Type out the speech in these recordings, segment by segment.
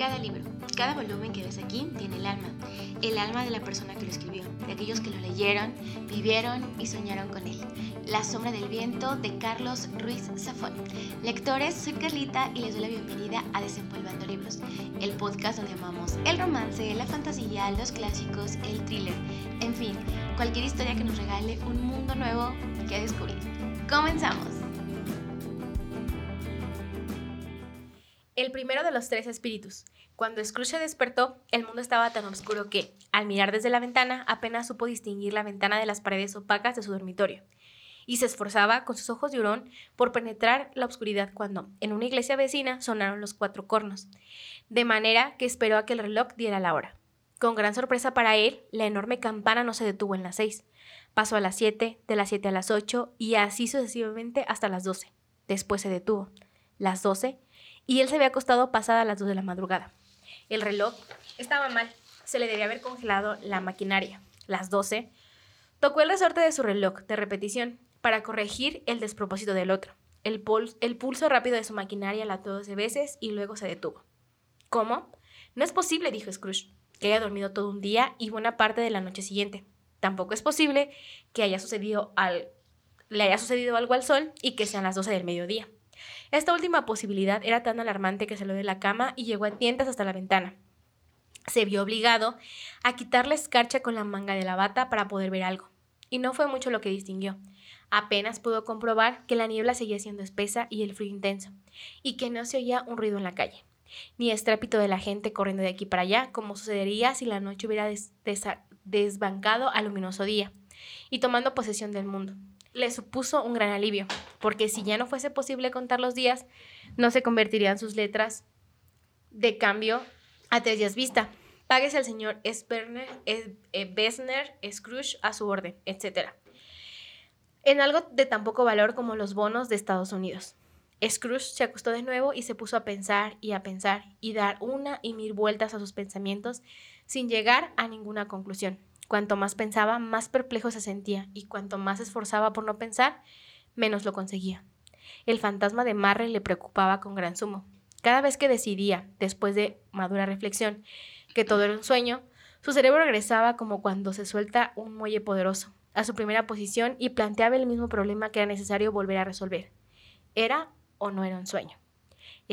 Cada libro, cada volumen que ves aquí tiene el alma, el alma de la persona que lo escribió, de aquellos que lo leyeron, vivieron y soñaron con él. La sombra del viento de Carlos Ruiz Zafón. Lectores, soy Carlita y les doy la bienvenida a Desempolvando Libros, el podcast donde amamos el romance, la fantasía, los clásicos, el thriller, en fin, cualquier historia que nos regale un mundo nuevo que descubrir. ¡Comenzamos! El primero de los tres espíritus. Cuando Scrooge se despertó, el mundo estaba tan oscuro que, al mirar desde la ventana, apenas supo distinguir la ventana de las paredes opacas de su dormitorio. Y se esforzaba, con sus ojos de hurón, por penetrar la oscuridad cuando, en una iglesia vecina, sonaron los cuatro cornos, de manera que esperó a que el reloj diera la hora. Con gran sorpresa para él, la enorme campana no se detuvo en las seis. Pasó a las siete, de las siete a las ocho, y así sucesivamente hasta las doce. Después se detuvo. Las doce, y él se había acostado pasada las 2 de la madrugada. El reloj estaba mal, se le debía haber congelado la maquinaria. Las 12, tocó el resorte de su reloj de repetición para corregir el despropósito del otro. El, pulso rápido de su maquinaria latió 12 veces y luego se detuvo. ¿Cómo? No es posible, dijo Scrooge, que haya dormido todo un día y buena parte de la noche siguiente. Tampoco es posible que haya sucedido al, le haya sucedido algo al sol y que sean las 12 del mediodía. Esta última posibilidad era tan alarmante que salió de la cama y llegó a tientas hasta la ventana. Se vio obligado a quitar la escarcha con la manga de la bata para poder ver algo. Y no fue mucho lo que distinguió. Apenas pudo comprobar que la niebla seguía siendo espesa y el frío intenso, y que no se oía un ruido en la calle, ni estrépito de la gente corriendo de aquí para allá, como sucedería si la noche hubiera desbancado al luminoso día, y tomando posesión del mundo le supuso un gran alivio, porque si ya no fuese posible contar los días, no se convertirían sus letras de cambio a tres días vista. Páguese al señor Sperner, Bessner, Scrooge a su orden, etc. En algo de tan poco valor como los bonos de Estados Unidos. Scrooge se acostó de nuevo y se puso a pensar y a pensar y dar una y mil vueltas a sus pensamientos sin llegar a ninguna conclusión. Cuanto más pensaba, más perplejo se sentía, y cuanto más esforzaba por no pensar, menos lo conseguía. El fantasma de Marre le preocupaba con gran sumo. Cada vez que decidía, después de madura reflexión, que todo era un sueño, su cerebro regresaba como cuando se suelta un muelle poderoso, a su primera posición y planteaba el mismo problema que era necesario volver a resolver. ¿Era o no era un sueño?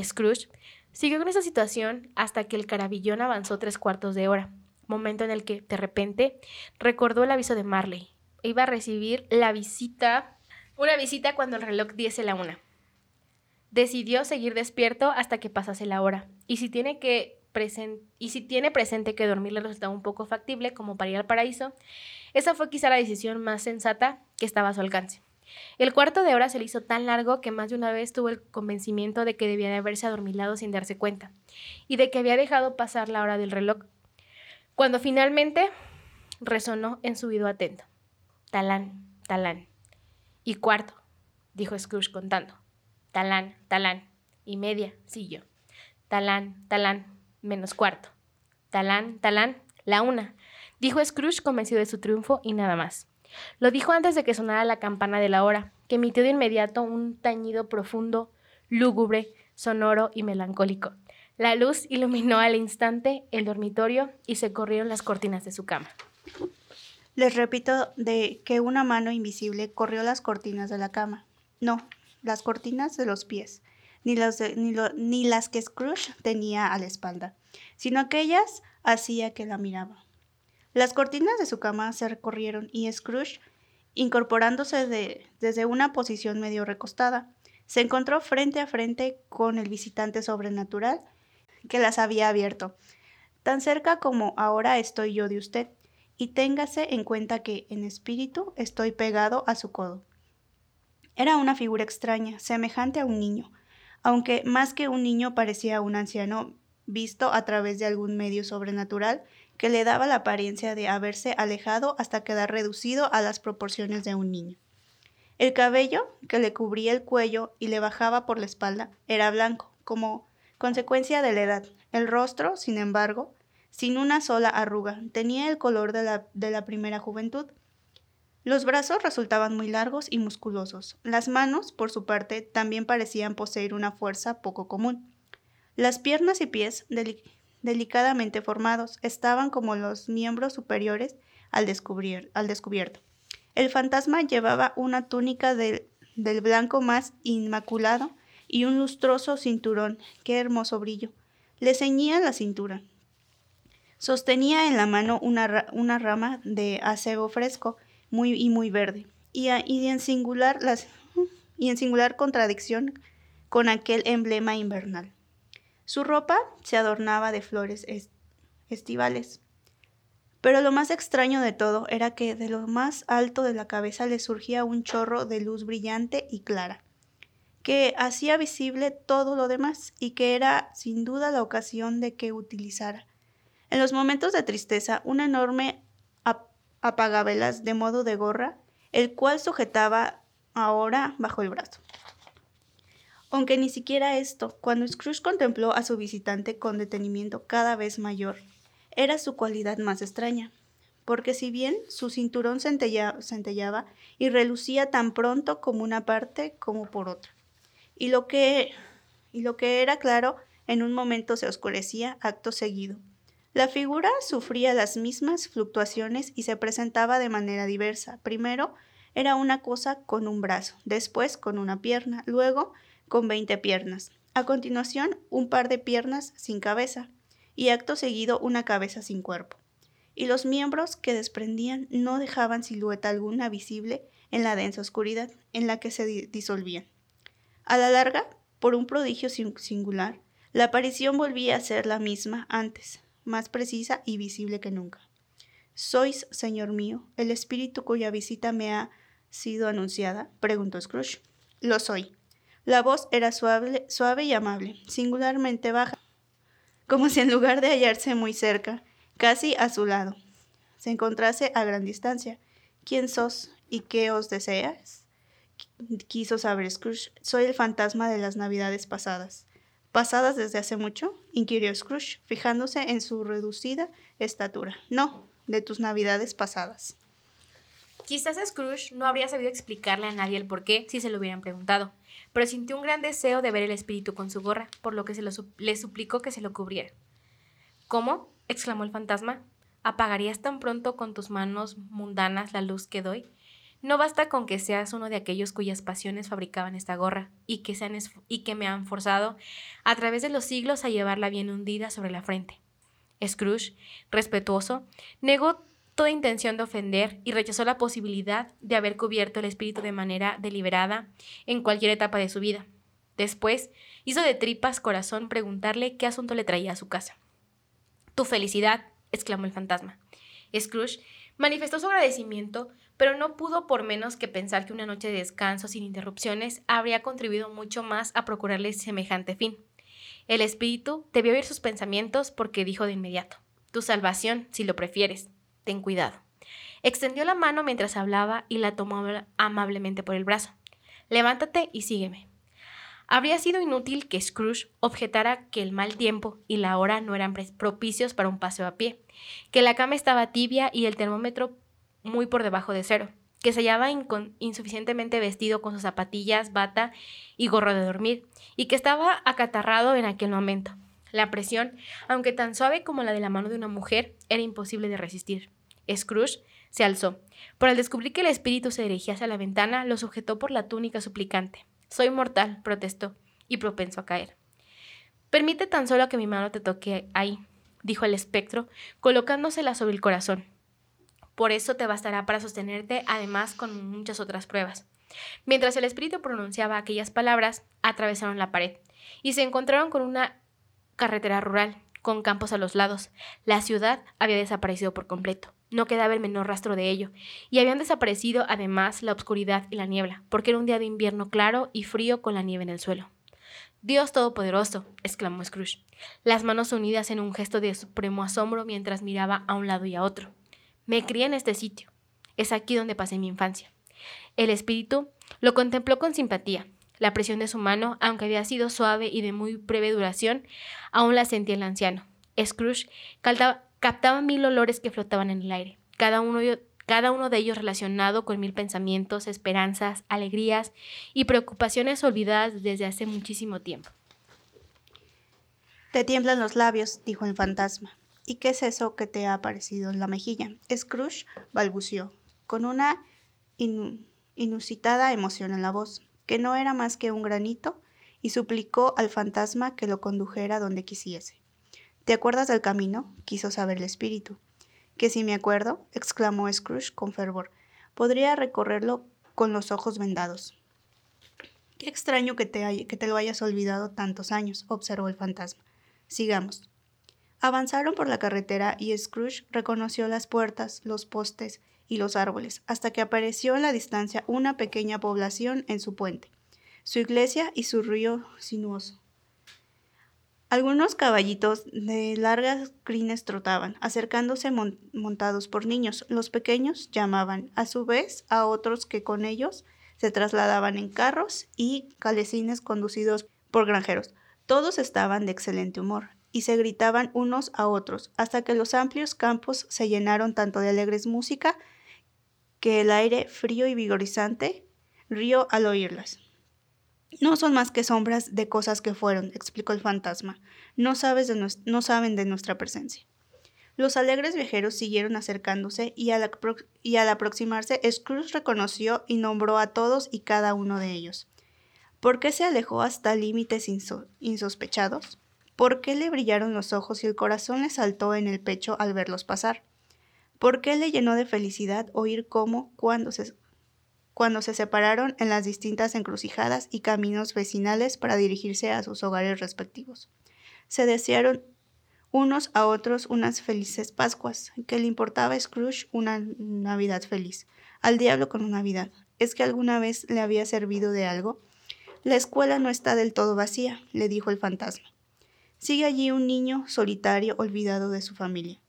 Scrooge siguió con esa situación hasta que el carabillón avanzó tres cuartos de hora, momento en el que, de repente, recordó el aviso de Marley. Iba a recibir la visita, una visita cuando el reloj diese la una. Decidió seguir despierto hasta que pasase la hora, y si tiene que y si tiene presente que dormir le resultaba un poco factible como para ir al paraíso, esa fue quizá la decisión más sensata que estaba a su alcance. El cuarto de hora se le hizo tan largo que más de una vez tuvo el convencimiento de que debía de haberse adormilado sin darse cuenta, y de que había dejado pasar la hora del reloj cuando finalmente resonó en su oído atento. Talán, talán. Y cuarto, dijo Scrooge contando. Talán, talán. Y media, siguió. Talán, talán, menos cuarto. Talán, talán, la una, dijo Scrooge convencido de su triunfo y nada más. Lo dijo antes de que sonara la campana de la hora, que emitió de inmediato un tañido profundo, lúgubre, sonoro y melancólico. La luz iluminó al instante el dormitorio y se corrieron las cortinas de su cama. Les repito de que una mano invisible corrió las cortinas de la cama. No, las cortinas de los pies, ni las, ni, ni las que Scrooge tenía a la espalda, sino aquellas hacía que la miraba. Las cortinas de su cama se recorrieron y Scrooge, incorporándose de, desde una posición medio recostada, se encontró frente a frente con el visitante sobrenatural que las había abierto, tan cerca como ahora estoy yo de usted, y téngase en cuenta que en espíritu estoy pegado a su codo. Era una figura extraña, semejante a un niño, aunque más que un niño parecía un anciano visto a través de algún medio sobrenatural que le daba la apariencia de haberse alejado hasta quedar reducido a las proporciones de un niño. El cabello, que le cubría el cuello y le bajaba por la espalda, era blanco, como consecuencia de la edad. El rostro, sin embargo, sin una sola arruga, tenía el color de la, de la primera juventud. Los brazos resultaban muy largos y musculosos. Las manos, por su parte, también parecían poseer una fuerza poco común. Las piernas y pies, delicadamente formados. Estaban como los miembros superiores al, al descubierto. El fantasma llevaba una túnica del blanco más inmaculado y un lustroso cinturón. Qué hermoso brillo. Le ceñía la cintura. Sostenía en la mano una, una rama de acebo fresco muy, y muy verde, y, y, en singular las, y en singular contradicción con aquel emblema invernal. Su ropa se adornaba de flores estivales. Pero lo más extraño de todo era que de lo más alto de la cabeza le surgía un chorro de luz brillante y clara, que hacía visible todo lo demás y que era sin duda la ocasión de que utilizara en los momentos de tristeza, un enorme apagavelas de modo de gorra, el cual sujetaba ahora bajo el brazo. Aunque ni siquiera esto, cuando Scrooge contempló a su visitante con detenimiento cada vez mayor, era su cualidad más extraña, porque si bien su cinturón centellaba y relucía tan pronto como una parte como por otra, y lo que, y lo que era claro en un momento se oscurecía acto seguido, la figura sufría las mismas fluctuaciones y se presentaba de manera diversa. Primero era una cosa con un brazo, después con una pierna, luego con veinte piernas. A continuación, un par de piernas sin cabeza y acto seguido una cabeza sin cuerpo. Y los miembros que desprendían no dejaban silueta alguna visible en la densa oscuridad en la que se disolvían. A la larga, por un prodigio singular, la aparición volvía a ser la misma antes, más precisa y visible que nunca. ¿Sois, Señor mío, el espíritu cuya visita me ha sido anunciada? preguntó Scrooge. Lo soy. La voz era suave, suave y amable, singularmente baja, como si en lugar de hallarse muy cerca, casi a su lado, se encontrase a gran distancia. ¿Quién sos y qué os deseas? Quiso saber Scrooge. Soy el fantasma de las navidades pasadas. ¿Pasadas desde hace mucho? inquirió Scrooge, fijándose en su reducida estatura. No, de tus navidades pasadas. Quizás Scrooge no habría sabido explicarle a nadie el por qué si se lo hubieran preguntado, pero sintió un gran deseo de ver el espíritu con su gorra, por lo que se le suplicó que se lo cubriera. ¿Cómo? exclamó el fantasma. ¿Apagarías tan pronto con tus manos mundanas la luz que doy? No basta con que seas uno de aquellos cuyas pasiones fabricaban esta gorra y que, y que me han forzado a través de los siglos a llevarla bien hundida sobre la frente. Scrooge, respetuoso, negó toda intención de ofender y rechazó la posibilidad de haber cubierto el espíritu de manera deliberada en cualquier etapa de su vida. Después, hizo de tripas corazón preguntarle qué asunto le traía a su casa. Tu felicidad, exclamó el fantasma. Scrooge manifestó su agradecimiento pero no pudo por menos que pensar que una noche de descanso sin interrupciones habría contribuido mucho más a procurarle semejante fin. El espíritu debió oír sus pensamientos porque dijo de inmediato, Tu salvación, si lo prefieres, ten cuidado. Extendió la mano mientras hablaba y la tomó amablemente por el brazo. Levántate y sígueme. Habría sido inútil que Scrooge objetara que el mal tiempo y la hora no eran propicios para un paseo a pie, que la cama estaba tibia y el termómetro muy por debajo de cero, que se hallaba insuficientemente vestido con sus zapatillas, bata y gorro de dormir, y que estaba acatarrado en aquel momento. La presión, aunque tan suave como la de la mano de una mujer, era imposible de resistir. Scrooge se alzó, pero al descubrir que el espíritu se dirigía hacia la ventana, lo sujetó por la túnica suplicante. Soy mortal, protestó, y propenso a caer. Permite tan solo que mi mano te toque ahí, dijo el espectro, colocándosela sobre el corazón. Por eso te bastará para sostenerte, además con muchas otras pruebas. Mientras el espíritu pronunciaba aquellas palabras, atravesaron la pared y se encontraron con una carretera rural, con campos a los lados. La ciudad había desaparecido por completo. No quedaba el menor rastro de ello, y habían desaparecido además la oscuridad y la niebla, porque era un día de invierno claro y frío con la nieve en el suelo. Dios Todopoderoso, exclamó Scrooge, las manos unidas en un gesto de supremo asombro mientras miraba a un lado y a otro. Me crié en este sitio. Es aquí donde pasé mi infancia. El espíritu lo contempló con simpatía. La presión de su mano, aunque había sido suave y de muy breve duración, aún la sentía el anciano. Scrooge captaba mil olores que flotaban en el aire, cada uno, cada uno de ellos relacionado con mil pensamientos, esperanzas, alegrías y preocupaciones olvidadas desde hace muchísimo tiempo. Te tiemblan los labios, dijo el fantasma. ¿Y qué es eso que te ha aparecido en la mejilla? Scrooge balbució, con una inusitada emoción en la voz, que no era más que un granito, y suplicó al fantasma que lo condujera donde quisiese. ¿Te acuerdas del camino? quiso saber el espíritu. Que si me acuerdo, exclamó Scrooge con fervor, podría recorrerlo con los ojos vendados. Qué extraño que te, que te lo hayas olvidado tantos años, observó el fantasma. Sigamos. Avanzaron por la carretera y Scrooge reconoció las puertas, los postes y los árboles, hasta que apareció en la distancia una pequeña población en su puente, su iglesia y su río sinuoso. Algunos caballitos de largas crines trotaban, acercándose montados por niños. Los pequeños llamaban, a su vez, a otros que con ellos se trasladaban en carros y calecines conducidos por granjeros. Todos estaban de excelente humor y se gritaban unos a otros, hasta que los amplios campos se llenaron tanto de alegres música que el aire frío y vigorizante rió al oírlas. No son más que sombras de cosas que fueron, explicó el fantasma. No, sabes de no saben de nuestra presencia. Los alegres viajeros siguieron acercándose y al, y al aproximarse, Scrooge reconoció y nombró a todos y cada uno de ellos. ¿Por qué se alejó hasta límites insospechados? ¿Por qué le brillaron los ojos y el corazón le saltó en el pecho al verlos pasar? ¿Por qué le llenó de felicidad oír cómo, cuando se, cuando se separaron en las distintas encrucijadas y caminos vecinales para dirigirse a sus hogares respectivos? Se desearon unos a otros unas felices Pascuas, que le importaba a Scrooge una Navidad feliz, al diablo con Navidad. ¿Es que alguna vez le había servido de algo? La escuela no está del todo vacía, le dijo el fantasma. Sigue allí un niño solitario olvidado de su familia.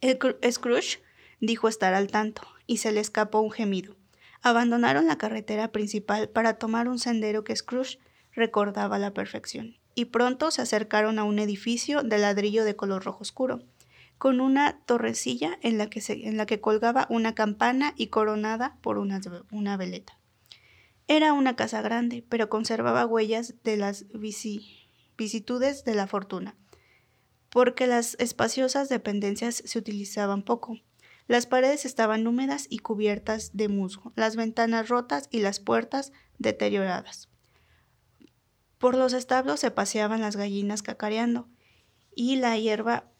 El Scrooge dijo estar al tanto, y se le escapó un gemido. Abandonaron la carretera principal para tomar un sendero que Scrooge recordaba a la perfección, y pronto se acercaron a un edificio de ladrillo de color rojo oscuro, con una torrecilla en la que, en la que colgaba una campana y coronada por una, una veleta. Era una casa grande, pero conservaba huellas de las vicitudes de la fortuna porque las espaciosas dependencias se utilizaban poco. Las paredes estaban húmedas y cubiertas de musgo, las ventanas rotas y las puertas deterioradas. Por los establos se paseaban las gallinas cacareando, y la hierba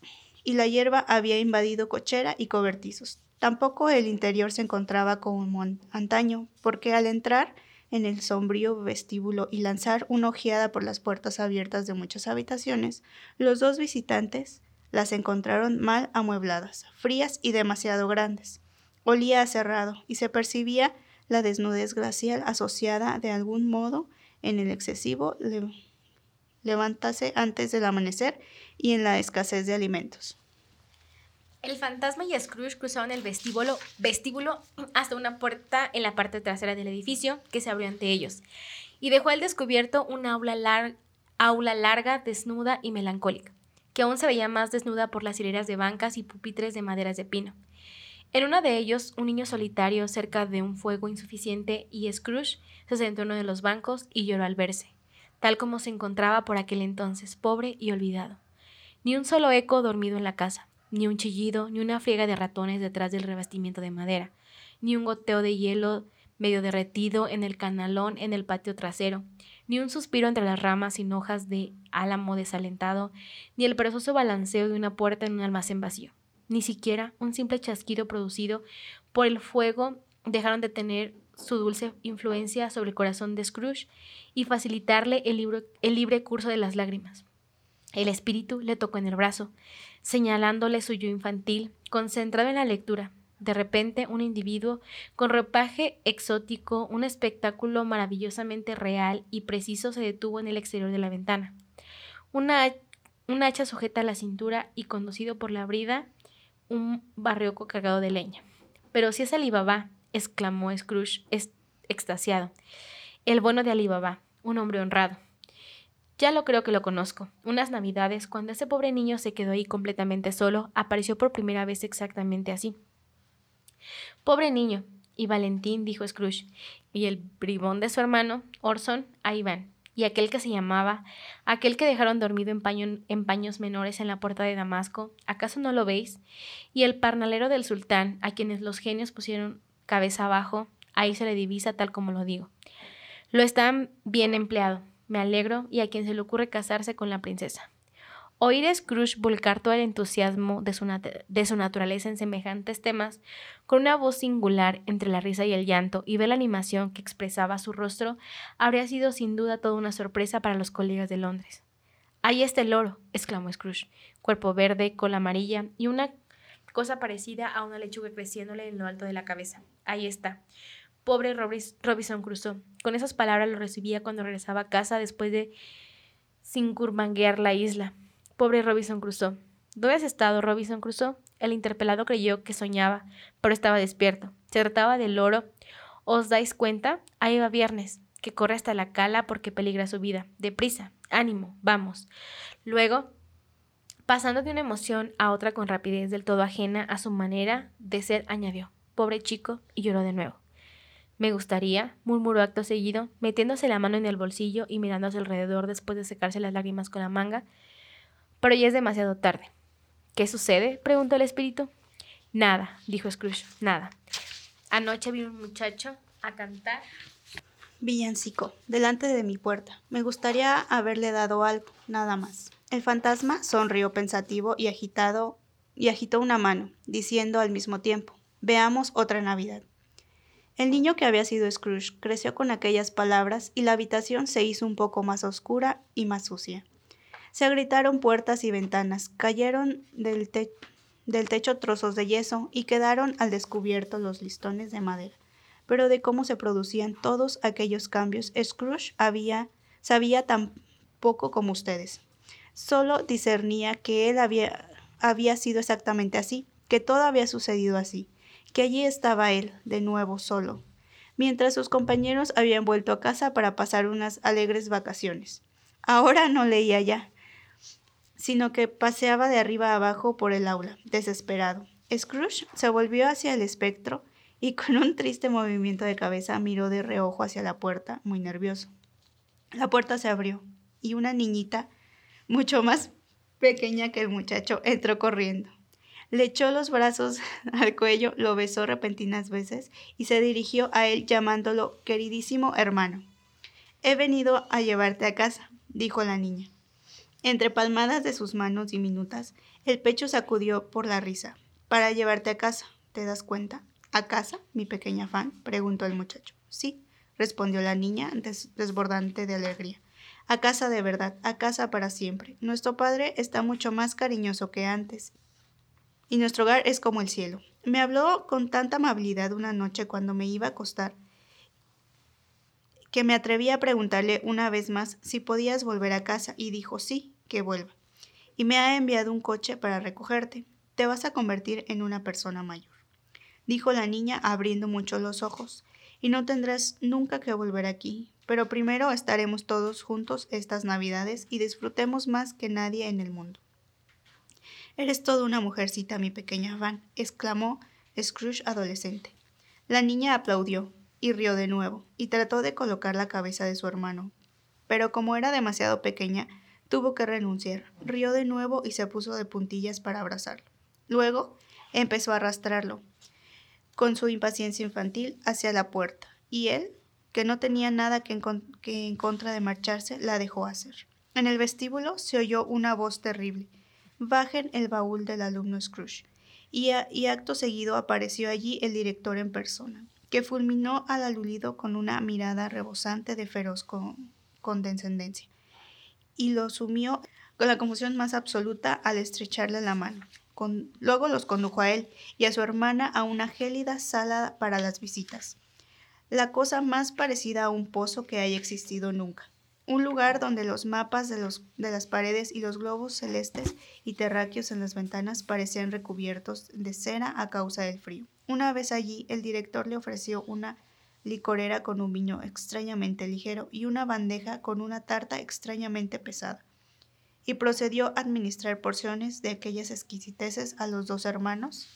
y la hierba había invadido cochera y cobertizos. Tampoco el interior se encontraba como antaño, porque al entrar en el sombrío vestíbulo y lanzar una ojeada por las puertas abiertas de muchas habitaciones, los dos visitantes las encontraron mal amuebladas, frías y demasiado grandes. Olía a cerrado y se percibía la desnudez glacial asociada de algún modo en el excesivo levantase antes del amanecer y en la escasez de alimentos. El fantasma y Scrooge cruzaron el vestíbulo, hasta una puerta en la parte trasera del edificio que se abrió ante ellos y dejó al descubierto una aula, aula larga, desnuda y melancólica, que aún se veía más desnuda por las hileras de bancas y pupitres de maderas de pino. En uno de ellos, un niño solitario cerca de un fuego insuficiente y Scrooge se sentó en uno de los bancos y lloró al verse, tal como se encontraba por aquel entonces, pobre y olvidado. Ni un solo eco dormido en la casa ni un chillido, ni una friega de ratones detrás del revestimiento de madera, ni un goteo de hielo medio derretido en el canalón en el patio trasero, ni un suspiro entre las ramas sin hojas de álamo desalentado, ni el perezoso balanceo de una puerta en un almacén vacío. Ni siquiera un simple chasquido producido por el fuego dejaron de tener su dulce influencia sobre el corazón de Scrooge y facilitarle el, el libre curso de las lágrimas. El espíritu le tocó en el brazo, señalándole su yo infantil, concentrado en la lectura. De repente, un individuo con ropaje exótico, un espectáculo maravillosamente real y preciso se detuvo en el exterior de la ventana. Una, un hacha sujeta a la cintura y conducido por la brida, un barrioco cargado de leña. Pero si es Alibaba, exclamó Scrooge, extasiado. El bueno de Alibaba, un hombre honrado. Ya lo creo que lo conozco. Unas navidades, cuando ese pobre niño se quedó ahí completamente solo, apareció por primera vez exactamente así. Pobre niño. Y Valentín, dijo Scrooge. Y el bribón de su hermano, Orson, ahí van. y aquel que se llamaba, aquel que dejaron dormido en, en, paños menores en la puerta de Damasco, ¿acaso no lo veis? Y el parnalero del sultán, a quienes los genios pusieron cabeza abajo, ahí se le divisa tal como lo digo. Lo están bien empleado, me alegro, y a quien se le ocurre casarse con la princesa. Oír a Scrooge volcar todo el entusiasmo de su, de su, naturaleza en semejantes temas, con una voz singular entre la risa y el llanto, y ver la animación que expresaba su rostro, habría sido sin duda toda una sorpresa para los colegas de Londres. Ahí está el oro, exclamó Scrooge, cuerpo verde, cola amarilla y una cosa parecida a una lechuga creciéndole en lo alto de la cabeza. Ahí está. Pobre Robinson Crusoe. Con esas palabras lo recibía cuando regresaba a casa después de curmanguear la isla. Pobre Robinson Crusoe. ¿Dónde has estado, Robinson Crusoe? El interpelado creyó que soñaba, pero estaba despierto. Se trataba del oro. ¿Os dais cuenta? Ahí va Viernes, que corre hasta la cala porque peligra su vida. Deprisa, ánimo, vamos. Luego, pasando de una emoción a otra con rapidez del todo ajena a su manera de ser, añadió, pobre chico, y lloró de nuevo. Me gustaría, murmuró acto seguido, metiéndose la mano en el bolsillo y mirándose alrededor después de secarse las lágrimas con la manga, pero ya es demasiado tarde. ¿Qué sucede? preguntó el espíritu. Nada, dijo Scrooge, nada. Anoche vi un muchacho a cantar. Villancico, delante de mi puerta. Me gustaría haberle dado algo, nada más. El fantasma sonrió pensativo y agitado y agitó una mano, diciendo al mismo tiempo: Veamos otra Navidad. El niño que había sido Scrooge creció con aquellas palabras y la habitación se hizo un poco más oscura y más sucia. Se gritaron puertas y ventanas, cayeron del, del techo trozos de yeso y quedaron al descubierto los listones de madera. Pero de cómo se producían todos aquellos cambios, Scrooge había, sabía tan poco como ustedes. Solo discernía que él había, había sido exactamente así, que todo había sucedido así, que allí estaba él, de nuevo solo, mientras sus compañeros habían vuelto a casa para pasar unas alegres vacaciones. Ahora no leía ya, sino que paseaba de arriba a abajo por el aula, desesperado. Scrooge se volvió hacia el espectro y con un triste movimiento de cabeza miró de reojo hacia la puerta, muy nervioso. La puerta se abrió y una niñita, mucho más pequeña que el muchacho, entró corriendo. Le echó los brazos al cuello, lo besó repentinas veces y se dirigió a él llamándolo queridísimo hermano. He venido a llevarte a casa, dijo la niña. Entre palmadas de sus manos diminutas, el pecho sacudió por la risa. Para llevarte a casa, ¿te das cuenta? ¿A casa, mi pequeña fan? preguntó el muchacho. Sí, respondió la niña, desbordante de alegría. A casa de verdad, a casa para siempre. Nuestro padre está mucho más cariñoso que antes. Y nuestro hogar es como el cielo. Me habló con tanta amabilidad una noche cuando me iba a acostar que me atreví a preguntarle una vez más si podías volver a casa y dijo sí, que vuelva. Y me ha enviado un coche para recogerte. Te vas a convertir en una persona mayor. Dijo la niña abriendo mucho los ojos. Y no tendrás nunca que volver aquí. Pero primero estaremos todos juntos estas navidades y disfrutemos más que nadie en el mundo. Eres toda una mujercita, mi pequeña Van, exclamó Scrooge adolescente. La niña aplaudió, y rió de nuevo, y trató de colocar la cabeza de su hermano. Pero como era demasiado pequeña, tuvo que renunciar. Rió de nuevo y se puso de puntillas para abrazarlo. Luego empezó a arrastrarlo, con su impaciencia infantil, hacia la puerta, y él, que no tenía nada que en, contra de marcharse, la dejó hacer. En el vestíbulo se oyó una voz terrible. Bajen el baúl del alumno Scrooge. Y, acto seguido apareció allí el director en persona que fulminó al aludido con una mirada rebosante de feroz condescendencia, y lo sumió con la confusión más absoluta al estrecharle la mano. luego los condujo a él y a su hermana a una gélida sala para las visitas, la cosa más parecida a un pozo que haya existido nunca un lugar donde los mapas de, los, de, las paredes y los globos celestes y terráqueos en las ventanas parecían recubiertos de cera a causa del frío. Una vez allí, el director le ofreció una licorera con un vino extrañamente ligero y una bandeja con una tarta extrañamente pesada, y procedió a administrar porciones de aquellas exquisiteces a los dos hermanos.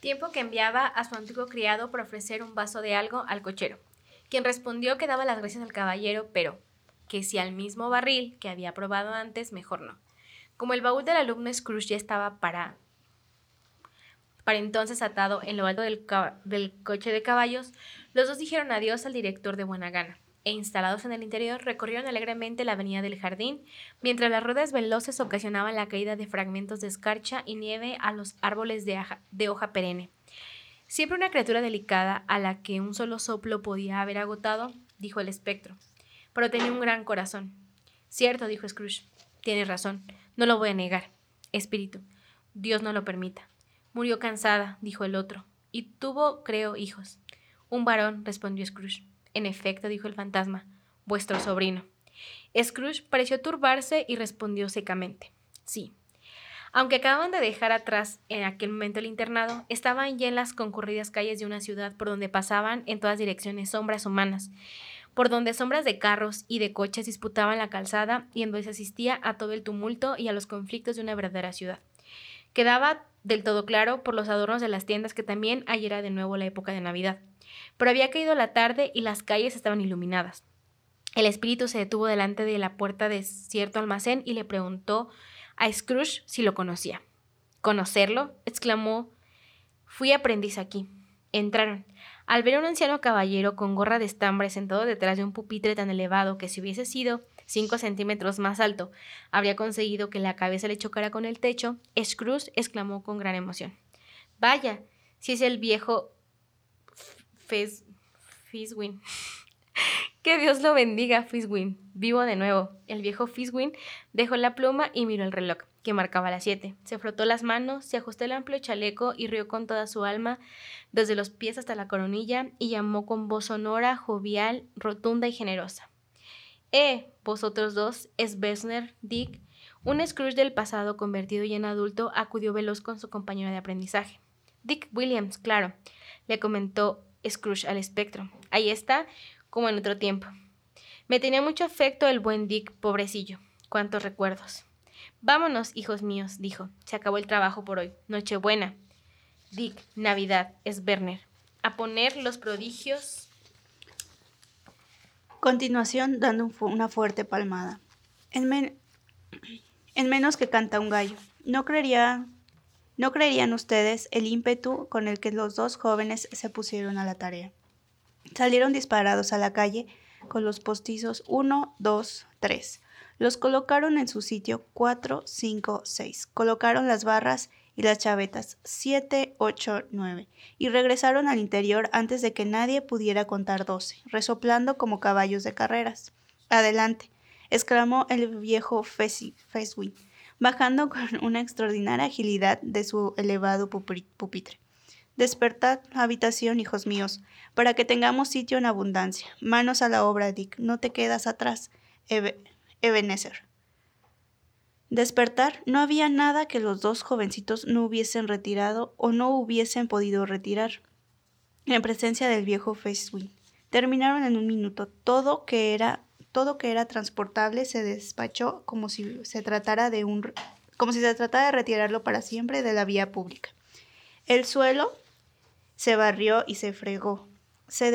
Tiempo que enviaba a su antiguo criado para ofrecer un vaso de algo al cochero, quien respondió que daba las gracias al caballero, pero que si al mismo barril que había probado antes, mejor no. Como el baúl del alumno Scrooge ya estaba para, para entonces atado en lo alto del, del coche de caballos, los dos dijeron adiós al director de buena gana e instalados en el interior recorrieron alegremente la avenida del jardín, mientras las ruedas veloces ocasionaban la caída de fragmentos de escarcha y nieve a los árboles de, de hoja perenne. Siempre una criatura delicada a la que un solo soplo podía haber agotado, dijo el espectro, pero tenía un gran corazón. Cierto, dijo Scrooge. Tienes razón, no lo voy a negar. Espíritu, Dios no lo permita. Murió cansada, dijo el otro, y tuvo, creo, hijos. Un varón, respondió Scrooge. En efecto, dijo el fantasma, vuestro sobrino. Scrooge pareció turbarse y respondió secamente, sí. Aunque acababan de dejar atrás en aquel momento el internado, estaban ya en las concurridas calles de una ciudad por donde pasaban en todas direcciones sombras humanas, por donde sombras de carros y de coches disputaban la calzada y en donde se asistía a todo el tumulto y a los conflictos de una verdadera ciudad. Quedaba del todo claro por los adornos de las tiendas que también ayer era de nuevo la época de Navidad. Pero había caído la tarde y las calles estaban iluminadas. El espíritu se detuvo delante de la puerta de cierto almacén y le preguntó a Scrooge si lo conocía. ¿Conocerlo? exclamó. Fui aprendiz aquí. Entraron. Al ver a un anciano caballero con gorra de estambre sentado detrás de un pupitre tan elevado que si hubiese sido cinco centímetros más alto habría conseguido que la cabeza le chocara con el techo, Scrooge exclamó con gran emoción. Vaya, si es el viejo. Que Dios lo bendiga, Fiswin. Vivo de nuevo. El viejo Fiswin dejó la pluma y miró el reloj, que marcaba las siete. Se frotó las manos, se ajustó el amplio chaleco y rió con toda su alma, desde los pies hasta la coronilla, y llamó con voz sonora, jovial, rotunda y generosa. Eh, vosotros dos, es Besner, Dick. Un Scrooge del pasado convertido ya en adulto acudió veloz con su compañero de aprendizaje. Dick Williams, claro, le comentó Scrooge al espectro. Ahí está, como en otro tiempo. Me tenía mucho afecto el buen Dick, pobrecillo. Cuántos recuerdos. Vámonos, hijos míos, dijo. Se acabó el trabajo por hoy. Nochebuena. Dick, Navidad, es Werner. A poner los prodigios. Continuación, dando una fuerte palmada. En, en menos que canta un gallo. No creería no creerían ustedes el ímpetu con el que los dos jóvenes se pusieron a la tarea. Salieron disparados a la calle con los postizos 1, 2, 3. Los colocaron en su sitio 4, 5, 6. Colocaron las barras y las chavetas 7, 8, 9. Y regresaron al interior antes de que nadie pudiera contar 12, resoplando como caballos de carreras. Adelante, exclamó el viejo Feswin bajando con una extraordinaria agilidad de su elevado pupitre. Despertad habitación, hijos míos, para que tengamos sitio en abundancia. Manos a la obra, Dick, no te quedas atrás, Ebenezer. Despertar, no había nada que los dos jovencitos no hubiesen retirado o no hubiesen podido retirar. En presencia del viejo Facewin. Terminaron en un minuto todo que era todo que era transportable se despachó como si se tratara de un como si se tratara de retirarlo para siempre de la vía pública. El suelo se barrió y se fregó. Se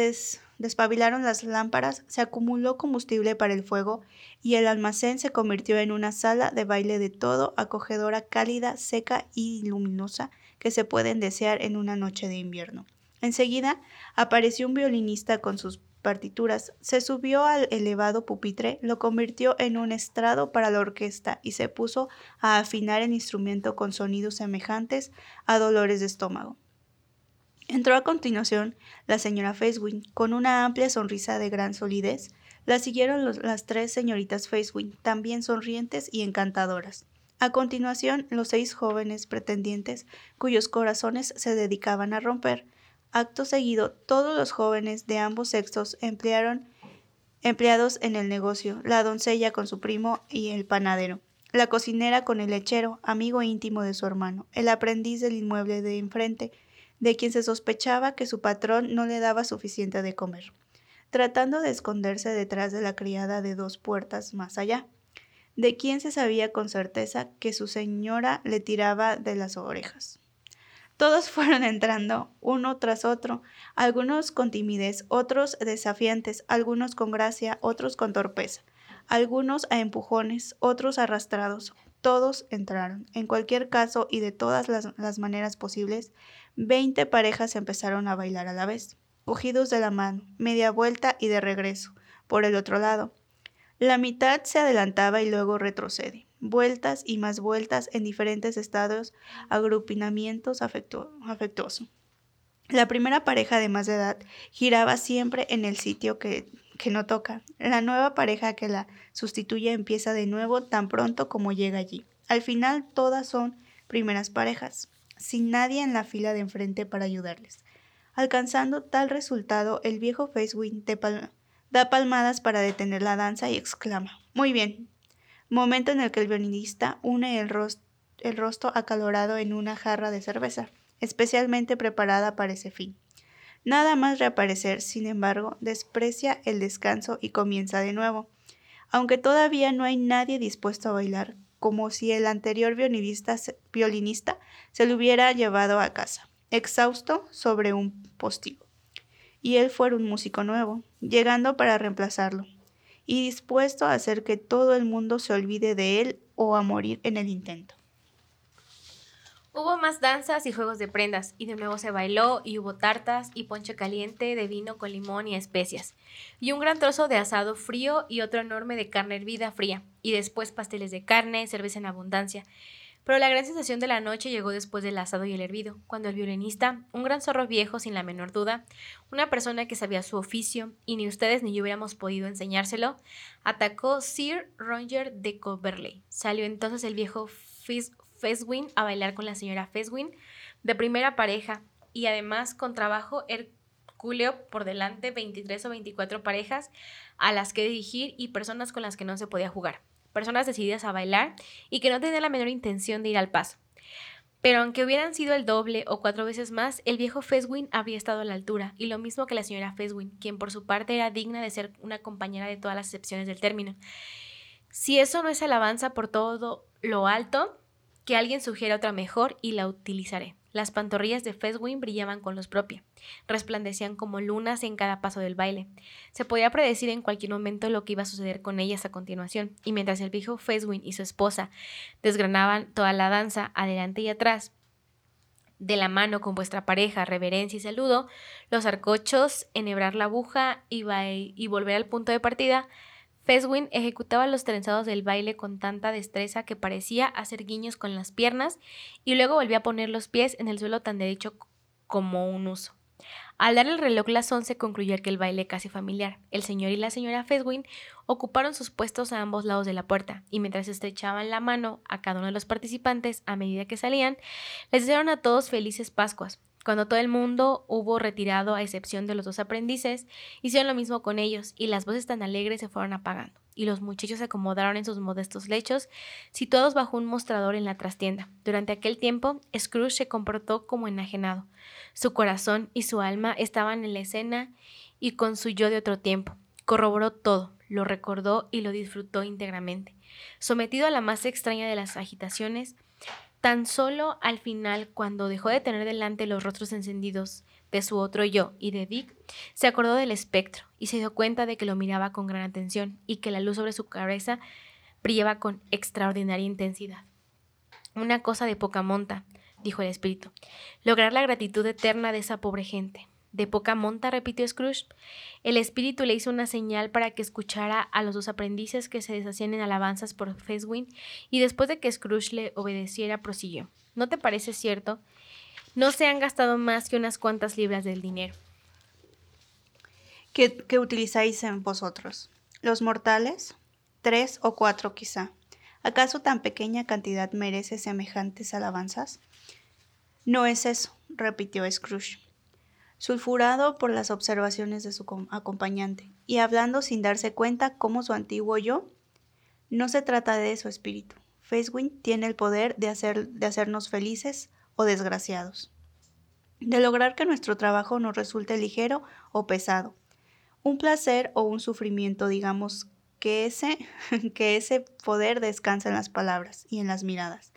despabilaron las lámparas, se acumuló combustible para el fuego y el almacén se convirtió en una sala de baile de todo, acogedora, cálida, seca y luminosa que se pueden desear en una noche de invierno. Enseguida apareció un violinista con sus partituras, se subió al elevado pupitre, lo convirtió en un estrado para la orquesta y se puso a afinar el instrumento con sonidos semejantes a dolores de estómago. Entró a continuación la señora Facewin con una amplia sonrisa de gran solidez. La siguieron las tres señoritas Facewin, también sonrientes y encantadoras. A continuación, los seis jóvenes pretendientes, cuyos corazones se dedicaban a romper, Acto seguido, todos los jóvenes de ambos sexos emplearon empleados en el negocio, la doncella con su primo y el panadero, la cocinera con el lechero, amigo íntimo de su hermano, el aprendiz del inmueble de enfrente, de quien se sospechaba que su patrón no le daba suficiente de comer, tratando de esconderse detrás de la criada de dos puertas más allá, de quien se sabía con certeza que su señora le tiraba de las orejas. Todos fueron entrando, uno tras otro, algunos con timidez, otros desafiantes, algunos con gracia, otros con torpeza, algunos a empujones, otros arrastrados. Todos entraron. En cualquier caso y de todas las, las maneras posibles, veinte parejas empezaron a bailar a la vez, cogidos de la mano, media vuelta y de regreso, por el otro lado. La mitad se adelantaba y luego retrocede vueltas y más vueltas en diferentes estados, agrupinamientos afectuosos. La primera pareja de más edad giraba siempre en el sitio que, que no toca. La nueva pareja que la sustituye empieza de nuevo tan pronto como llega allí. Al final todas son primeras parejas, sin nadie en la fila de enfrente para ayudarles. Alcanzando tal resultado, el viejo Facewind da palmadas para detener la danza y exclama, Muy bien, momento en el que el violinista une el, rostro acalorado en una jarra de cerveza, especialmente preparada para ese fin. Nada más reaparecer, sin embargo, desprecia el descanso y comienza de nuevo, aunque todavía no hay nadie dispuesto a bailar, como si el anterior violinista, se lo hubiera llevado a casa, exhausto sobre un postigo, y él fuera un músico nuevo, llegando para reemplazarlo y dispuesto a hacer que todo el mundo se olvide de él o a morir en el intento. Hubo más danzas y juegos de prendas, y de nuevo se bailó, y hubo tartas y ponche caliente de vino con limón y especias, y un gran trozo de asado frío y otro enorme de carne hervida fría, y después pasteles de carne, cerveza en abundancia, pero la gran sensación de la noche llegó después del asado y el hervido, cuando el violinista, un gran zorro viejo sin la menor duda, una persona que sabía su oficio y ni ustedes ni yo hubiéramos podido enseñárselo, atacó Sir Roger de Coverley. Salió entonces el viejo Feswin a bailar con la señora Feswin de primera pareja y además con trabajo hercúleo por delante 23 o 24 parejas a las que dirigir y personas con las que no se podía jugar personas decididas a bailar y que no tenían la menor intención de ir al paso. Pero aunque hubieran sido el doble o cuatro veces más, el viejo Feswin habría estado a la altura, y lo mismo que la señora Feswin, quien por su parte era digna de ser una compañera de todas las excepciones del término. Si eso no es alabanza por todo lo alto, que alguien sugiera otra mejor y la utilizaré. Las pantorrillas de Feswin brillaban con luz propia, resplandecían como lunas en cada paso del baile. Se podía predecir en cualquier momento lo que iba a suceder con ellas a continuación, y mientras el viejo Feswin y su esposa desgranaban toda la danza adelante y atrás, de la mano con vuestra pareja, reverencia y saludo, los arcochos, enhebrar la aguja y, y volver al punto de partida, Feswin ejecutaba los trenzados del baile con tanta destreza que parecía hacer guiños con las piernas y luego volvía a poner los pies en el suelo tan derecho como un uso. Al dar el reloj las once concluyó aquel baile casi familiar. El señor y la señora Feswin ocuparon sus puestos a ambos lados de la puerta, y mientras estrechaban la mano a cada uno de los participantes a medida que salían, les desearon a todos felices Pascuas. Cuando todo el mundo hubo retirado a excepción de los dos aprendices, hicieron lo mismo con ellos y las voces tan alegres se fueron apagando, y los muchachos se acomodaron en sus modestos lechos, situados bajo un mostrador en la trastienda. Durante aquel tiempo, Scrooge se comportó como enajenado. Su corazón y su alma estaban en la escena y con su yo de otro tiempo. Corroboró todo, lo recordó y lo disfrutó íntegramente. Sometido a la más extraña de las agitaciones, Tan solo al final, cuando dejó de tener delante los rostros encendidos de su otro yo y de Dick, se acordó del espectro y se dio cuenta de que lo miraba con gran atención y que la luz sobre su cabeza brillaba con extraordinaria intensidad. Una cosa de poca monta, dijo el espíritu, lograr la gratitud eterna de esa pobre gente. De poca monta, repitió Scrooge. El espíritu le hizo una señal para que escuchara a los dos aprendices que se deshacían en alabanzas por Feswin, y después de que Scrooge le obedeciera, prosiguió. ¿No te parece cierto? No se han gastado más que unas cuantas libras del dinero. ¿Qué, qué utilizáis en vosotros? ¿Los mortales? Tres o cuatro quizá. ¿Acaso tan pequeña cantidad merece semejantes alabanzas? No es eso, repitió Scrooge sulfurado por las observaciones de su acompañante, y hablando sin darse cuenta como su antiguo yo. No se trata de eso, espíritu. Facewin tiene el poder de, hacer, de hacernos felices o desgraciados, de lograr que nuestro trabajo nos resulte ligero o pesado, un placer o un sufrimiento, digamos, que ese, que ese poder descansa en las palabras y en las miradas,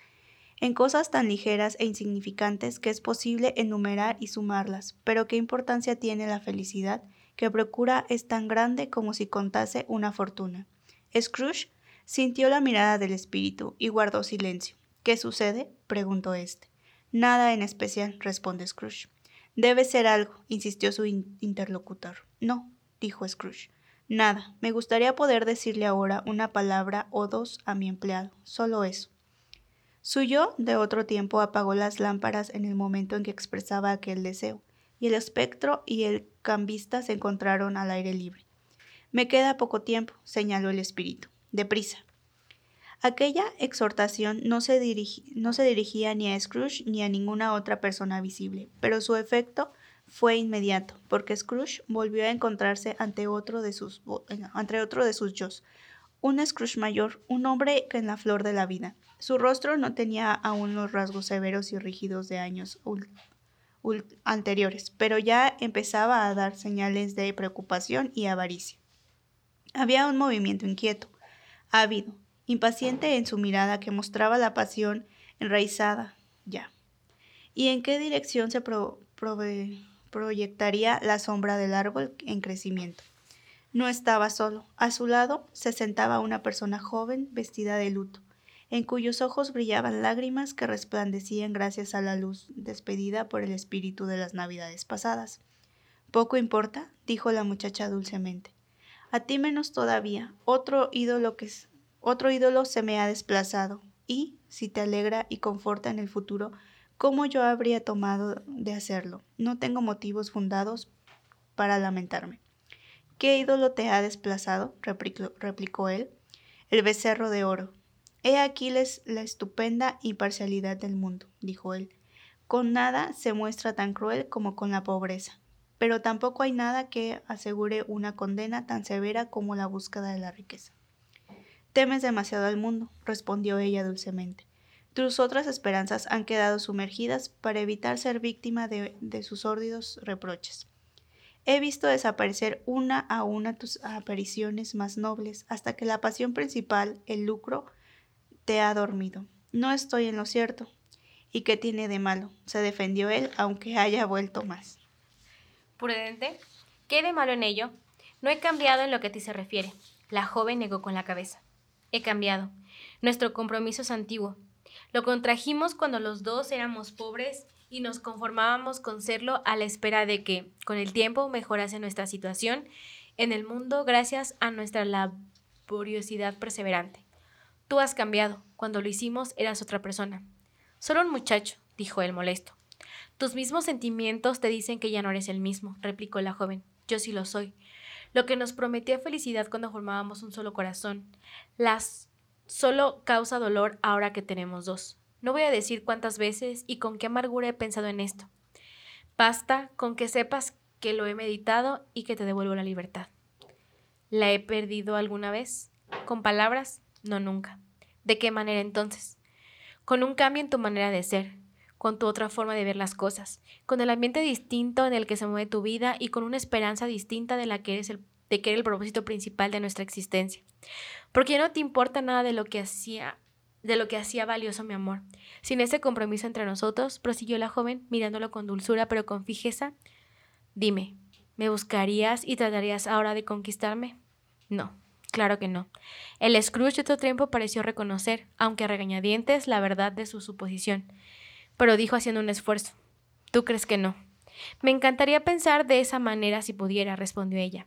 en cosas tan ligeras e insignificantes que es posible enumerar y sumarlas, pero qué importancia tiene la felicidad que procura es tan grande como si contase una fortuna. Scrooge sintió la mirada del espíritu y guardó silencio. ¿Qué sucede? preguntó éste. Nada en especial, responde Scrooge. Debe ser algo, insistió su interlocutor. No, dijo Scrooge. Nada. Me gustaría poder decirle ahora una palabra o dos a mi empleado. Solo eso. Su yo de otro tiempo apagó las lámparas en el momento en que expresaba aquel deseo, y el espectro y el cambista se encontraron al aire libre. Me queda poco tiempo, señaló el espíritu. Deprisa. Aquella exhortación no se, no se dirigía ni a Scrooge ni a ninguna otra persona visible, pero su efecto fue inmediato, porque Scrooge volvió a encontrarse ante otro de sus, ante otro de sus yos, un Scrooge mayor, un hombre en la flor de la vida. Su rostro no tenía aún los rasgos severos y rígidos de años anteriores, pero ya empezaba a dar señales de preocupación y avaricia. Había un movimiento inquieto, ávido, impaciente en su mirada que mostraba la pasión enraizada ya. ¿Y en qué dirección se proyectaría la sombra del árbol en crecimiento? No estaba solo. A su lado se sentaba una persona joven vestida de luto en cuyos ojos brillaban lágrimas que resplandecían gracias a la luz despedida por el espíritu de las navidades pasadas. Poco importa, dijo la muchacha dulcemente. A ti menos todavía, otro ídolo que otro ídolo se me ha desplazado, y, si te alegra y conforta en el futuro, ¿cómo yo habría tomado de hacerlo? No tengo motivos fundados para lamentarme. ¿Qué ídolo te ha desplazado? replicó él. El becerro de oro, He aquí la estupenda imparcialidad del mundo, dijo él. Con nada se muestra tan cruel como con la pobreza, pero tampoco hay nada que asegure una condena tan severa como la búsqueda de la riqueza. Temes demasiado al mundo, respondió ella dulcemente. Tus otras esperanzas han quedado sumergidas para evitar ser víctima de, de sus sórdidos reproches. He visto desaparecer una a una tus apariciones más nobles hasta que la pasión principal, el lucro, te ha dormido. No estoy en lo cierto. ¿Y qué tiene de malo? se defendió él, aunque haya vuelto más. Prudente, ¿qué de malo en ello? No he cambiado en lo que a ti se refiere. La joven negó con la cabeza. He cambiado. Nuestro compromiso es antiguo. Lo contrajimos cuando los dos éramos pobres y nos conformábamos con serlo a la espera de que, con el tiempo, mejorase nuestra situación en el mundo gracias a nuestra laboriosidad perseverante. Tú has cambiado. Cuando lo hicimos eras otra persona. Solo un muchacho, dijo él molesto. Tus mismos sentimientos te dicen que ya no eres el mismo, replicó la joven. Yo sí lo soy. Lo que nos prometía felicidad cuando formábamos un solo corazón, las solo causa dolor ahora que tenemos dos. No voy a decir cuántas veces y con qué amargura he pensado en esto. Basta con que sepas que lo he meditado y que te devuelvo la libertad. ¿La he perdido alguna vez? Con palabras, no nunca. ¿De qué manera entonces? Con un cambio en tu manera de ser, con tu otra forma de ver las cosas, con el ambiente distinto en el que se mueve tu vida y con una esperanza distinta de la que eres el de que era el propósito principal de nuestra existencia. Porque no te importa nada de lo que hacía de lo que hacía valioso mi amor. Sin ese compromiso entre nosotros, prosiguió la joven, mirándolo con dulzura pero con fijeza, dime, ¿me buscarías y tratarías ahora de conquistarme? No, Claro que no. El Scrooge de otro tiempo pareció reconocer, aunque a regañadientes, la verdad de su suposición, pero dijo haciendo un esfuerzo. ¿Tú crees que no? Me encantaría pensar de esa manera si pudiera, respondió ella.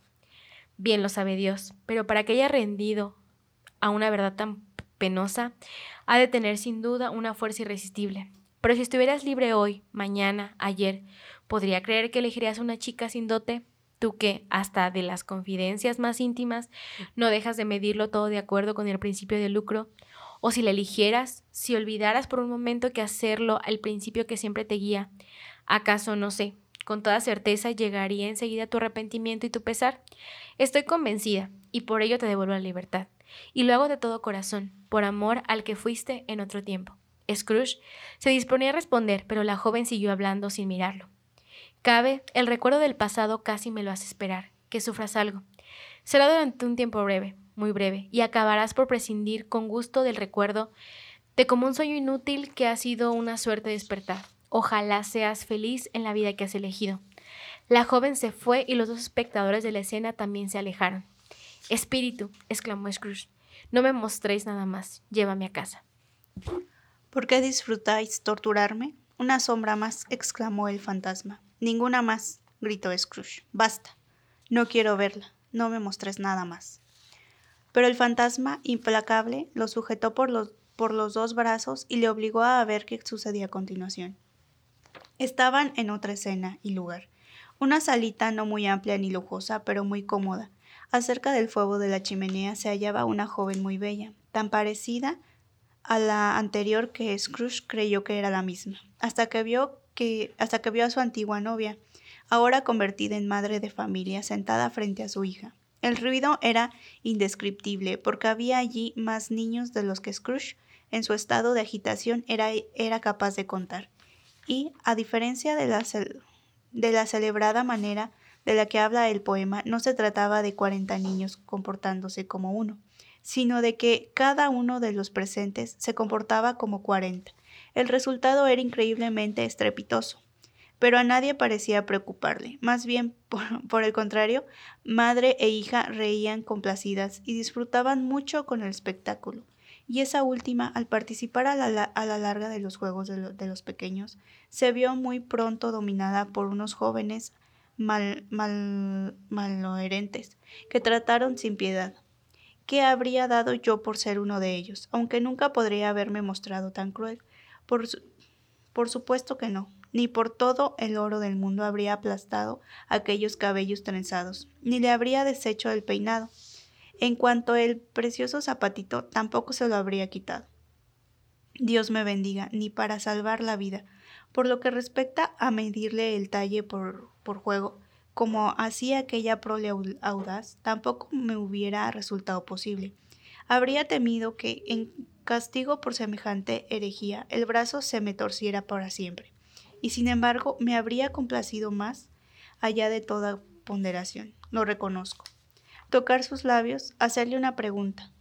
Bien lo sabe Dios, pero para que haya rendido a una verdad tan penosa, ha de tener sin duda una fuerza irresistible. Pero si estuvieras libre hoy, mañana, ayer, ¿podría creer que elegirías una chica sin dote? Tú que hasta de las confidencias más íntimas no dejas de medirlo todo de acuerdo con el principio de lucro, o si la eligieras, si olvidaras por un momento que hacerlo al principio que siempre te guía, ¿acaso no sé? Con toda certeza llegaría enseguida tu arrepentimiento y tu pesar. Estoy convencida, y por ello te devuelvo la libertad. Y lo hago de todo corazón, por amor al que fuiste en otro tiempo. Scrooge se disponía a responder, pero la joven siguió hablando sin mirarlo. Cabe, el recuerdo del pasado casi me lo hace esperar, que sufras algo. Será durante un tiempo breve, muy breve, y acabarás por prescindir con gusto del recuerdo de como un sueño inútil que ha sido una suerte despertar. Ojalá seas feliz en la vida que has elegido. La joven se fue y los dos espectadores de la escena también se alejaron. Espíritu, exclamó Scrooge, no me mostréis nada más, llévame a casa. ¿Por qué disfrutáis torturarme? Una sombra más, exclamó el fantasma. Ninguna más, gritó Scrooge. Basta. No quiero verla. No me mostres nada más. Pero el fantasma, implacable, lo sujetó por los, por los dos brazos y le obligó a ver qué sucedía a continuación. Estaban en otra escena y lugar. Una salita no muy amplia ni lujosa, pero muy cómoda. Acerca del fuego de la chimenea se hallaba una joven muy bella, tan parecida a la anterior que Scrooge creyó que era la misma, hasta que vio que hasta que vio a su antigua novia, ahora convertida en madre de familia, sentada frente a su hija. El ruido era indescriptible, porque había allí más niños de los que Scrooge, en su estado de agitación, era, era capaz de contar. Y, a diferencia de la, de la celebrada manera de la que habla el poema, no se trataba de cuarenta niños comportándose como uno, sino de que cada uno de los presentes se comportaba como cuarenta. El resultado era increíblemente estrepitoso, pero a nadie parecía preocuparle. Más bien, por, el contrario, madre e hija reían complacidas y disfrutaban mucho con el espectáculo. Y esa última, al participar a la, larga de los juegos de, de, los pequeños, se vio muy pronto dominada por unos jóvenes mal, mal, malherentes que trataron sin piedad. ¿Qué habría dado yo por ser uno de ellos? Aunque nunca podría haberme mostrado tan cruel. Por, supuesto que no. Ni por todo el oro del mundo habría aplastado aquellos cabellos trenzados, ni le habría deshecho el peinado. En cuanto el precioso zapatito, tampoco se lo habría quitado. Dios me bendiga, ni para salvar la vida. Por lo que respecta a medirle el talle por, por juego, como hacía aquella prole audaz, tampoco me hubiera resultado posible. Habría temido que, en castigo por semejante herejía, el brazo se me torciera para siempre. Y sin embargo, me habría complacido más allá de toda ponderación, lo reconozco. Tocar sus labios, hacerle una pregunta,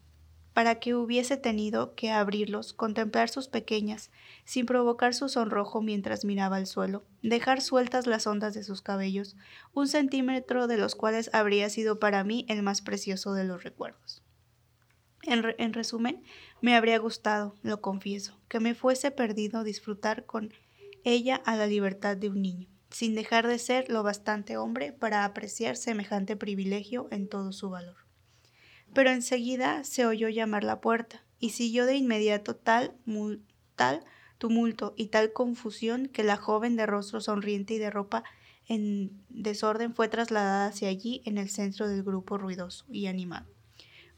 para que hubiese tenido que abrirlos, contemplar sus pequeñas, sin provocar su sonrojo mientras miraba el suelo, dejar sueltas las ondas de sus cabellos, un centímetro de los cuales habría sido para mí el más precioso de los recuerdos. En, en resumen, me habría gustado, lo confieso, que me fuese perdido disfrutar con ella a la libertad de un niño, sin dejar de ser lo bastante hombre para apreciar semejante privilegio en todo su valor. Pero enseguida se oyó llamar la puerta, y siguió de inmediato tal, tal tumulto y tal confusión que la joven de rostro sonriente y de ropa en desorden fue trasladada hacia allí en el centro del grupo ruidoso y animado,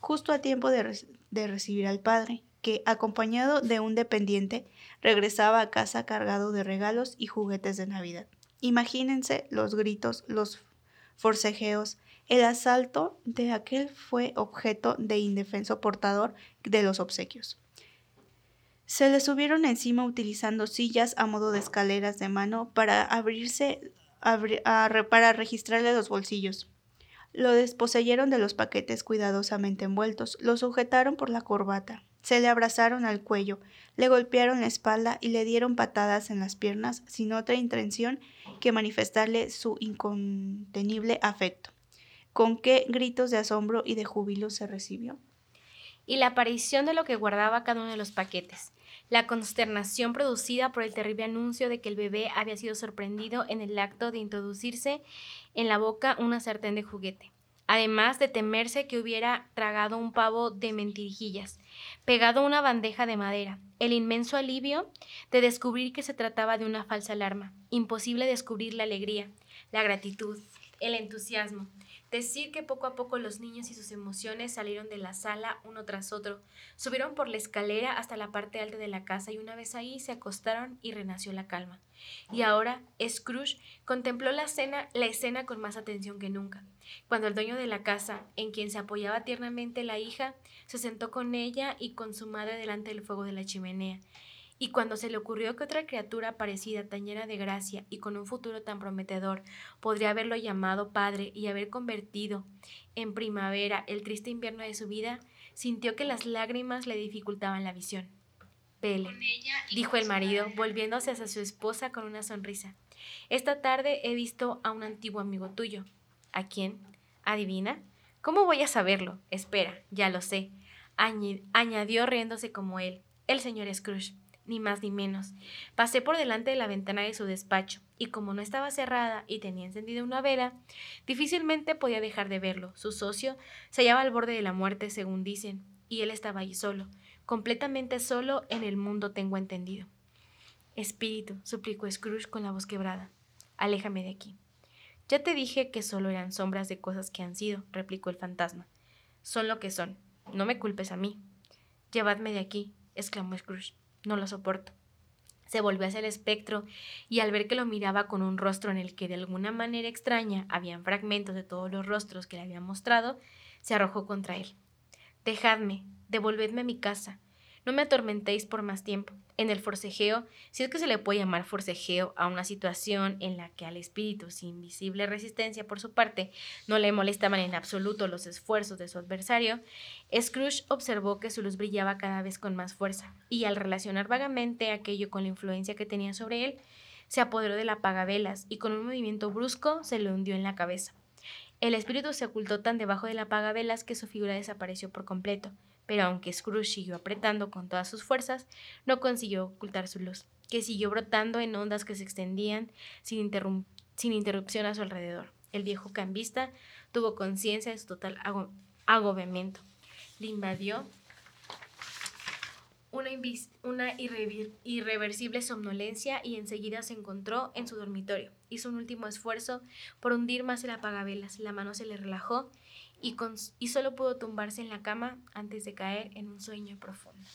justo a tiempo de, recibir al padre, que, acompañado de un dependiente, regresaba a casa cargado de regalos y juguetes de Navidad. Imagínense los gritos, los forcejeos, el asalto de aquel fue objeto de indefenso portador de los obsequios. Se le subieron encima utilizando sillas a modo de escaleras de mano para abrirse para registrarle los bolsillos. Lo desposeyeron de los paquetes cuidadosamente envueltos, lo sujetaron por la corbata, se le abrazaron al cuello, le golpearon la espalda y le dieron patadas en las piernas sin otra intención que manifestarle su incontenible afecto con qué gritos de asombro y de júbilo se recibió. Y la aparición de lo que guardaba cada uno de los paquetes, la consternación producida por el terrible anuncio de que el bebé había sido sorprendido en el acto de introducirse en la boca una sartén de juguete, además de temerse que hubiera tragado un pavo de mentirijillas, pegado a una bandeja de madera, el inmenso alivio de descubrir que se trataba de una falsa alarma, imposible descubrir la alegría, la gratitud, el entusiasmo, Decir que poco a poco los niños y sus emociones salieron de la sala uno tras otro, subieron por la escalera hasta la parte alta de la casa y una vez ahí se acostaron y renació la calma. Y ahora Scrooge contempló la escena, la escena con más atención que nunca. Cuando el dueño de la casa, en quien se apoyaba tiernamente la hija, se sentó con ella y con su madre delante del fuego de la chimenea, y cuando se le ocurrió que otra criatura parecida tan llena de gracia y con un futuro tan prometedor podría haberlo llamado padre y haber convertido en primavera el triste invierno de su vida, sintió que las lágrimas le dificultaban la visión. Pele, dijo el marido, volviéndose hacia su esposa con una sonrisa. Esta tarde he visto a un antiguo amigo tuyo. ¿A quién? ¿Adivina? ¿Cómo voy a saberlo? Espera, ya lo sé. añadió riéndose como él, el señor Scrooge, ni más ni menos. Pasé por delante de la ventana de su despacho, y como no estaba cerrada y tenía encendida una vela, difícilmente podía dejar de verlo. Su socio se hallaba al borde de la muerte, según dicen, y él estaba allí solo, completamente solo en el mundo tengo entendido. Espíritu, suplicó Scrooge con la voz quebrada, aléjame de aquí. Ya te dije que solo eran sombras de cosas que han sido, replicó el fantasma. Son lo que son. No me culpes a mí. Llevadme de aquí, exclamó Scrooge. No lo soporto. Se volvió hacia el espectro y al ver que lo miraba con un rostro en el que de alguna manera extraña habían fragmentos de todos los rostros que le había mostrado, se arrojó contra él. Dejadme, devolvedme a mi casa. No me atormentéis por más tiempo. En el forcejeo, si es que se le puede llamar forcejeo a una situación en la que al espíritu, sin visible resistencia por su parte, no le molestaban en absoluto los esfuerzos de su adversario, Scrooge observó que su luz brillaba cada vez con más fuerza, y al relacionar vagamente aquello con la influencia que tenía sobre él, se apoderó de la pagavelas y con un movimiento brusco se le hundió en la cabeza. El espíritu se ocultó tan debajo de la pagavelas que su figura desapareció por completo pero aunque Scrooge siguió apretando con todas sus fuerzas, no consiguió ocultar su luz, que siguió brotando en ondas que se extendían sin, sin interrupción a su alrededor. El viejo cambista tuvo conciencia de su total agobiamiento. Le invadió una, irreversible somnolencia y enseguida se encontró en su dormitorio. Hizo un último esfuerzo por hundir más el apagavelas. La mano se le relajó y, solo pudo tumbarse en la cama antes de caer en un sueño profundo.